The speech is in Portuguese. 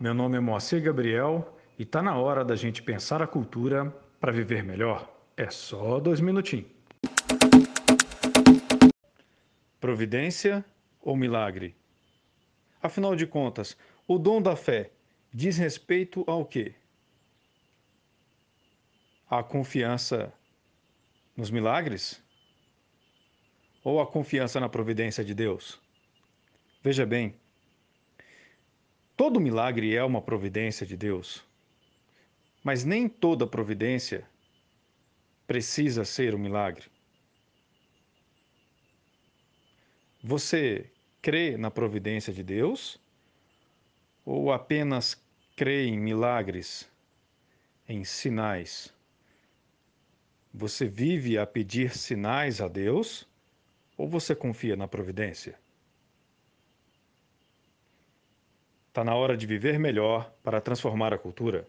meu nome é Moacir Gabriel e tá na hora da gente pensar a cultura para viver melhor. É só dois minutinhos. Providência ou milagre? Afinal de contas, o dom da fé diz respeito ao quê? A confiança nos milagres? Ou a confiança na providência de Deus? Veja bem, todo milagre é uma providência de Deus, mas nem toda providência precisa ser um milagre. Você crê na providência de Deus ou apenas crê em milagres, em sinais? Você vive a pedir sinais a Deus ou você confia na providência? Está na hora de viver melhor para transformar a cultura.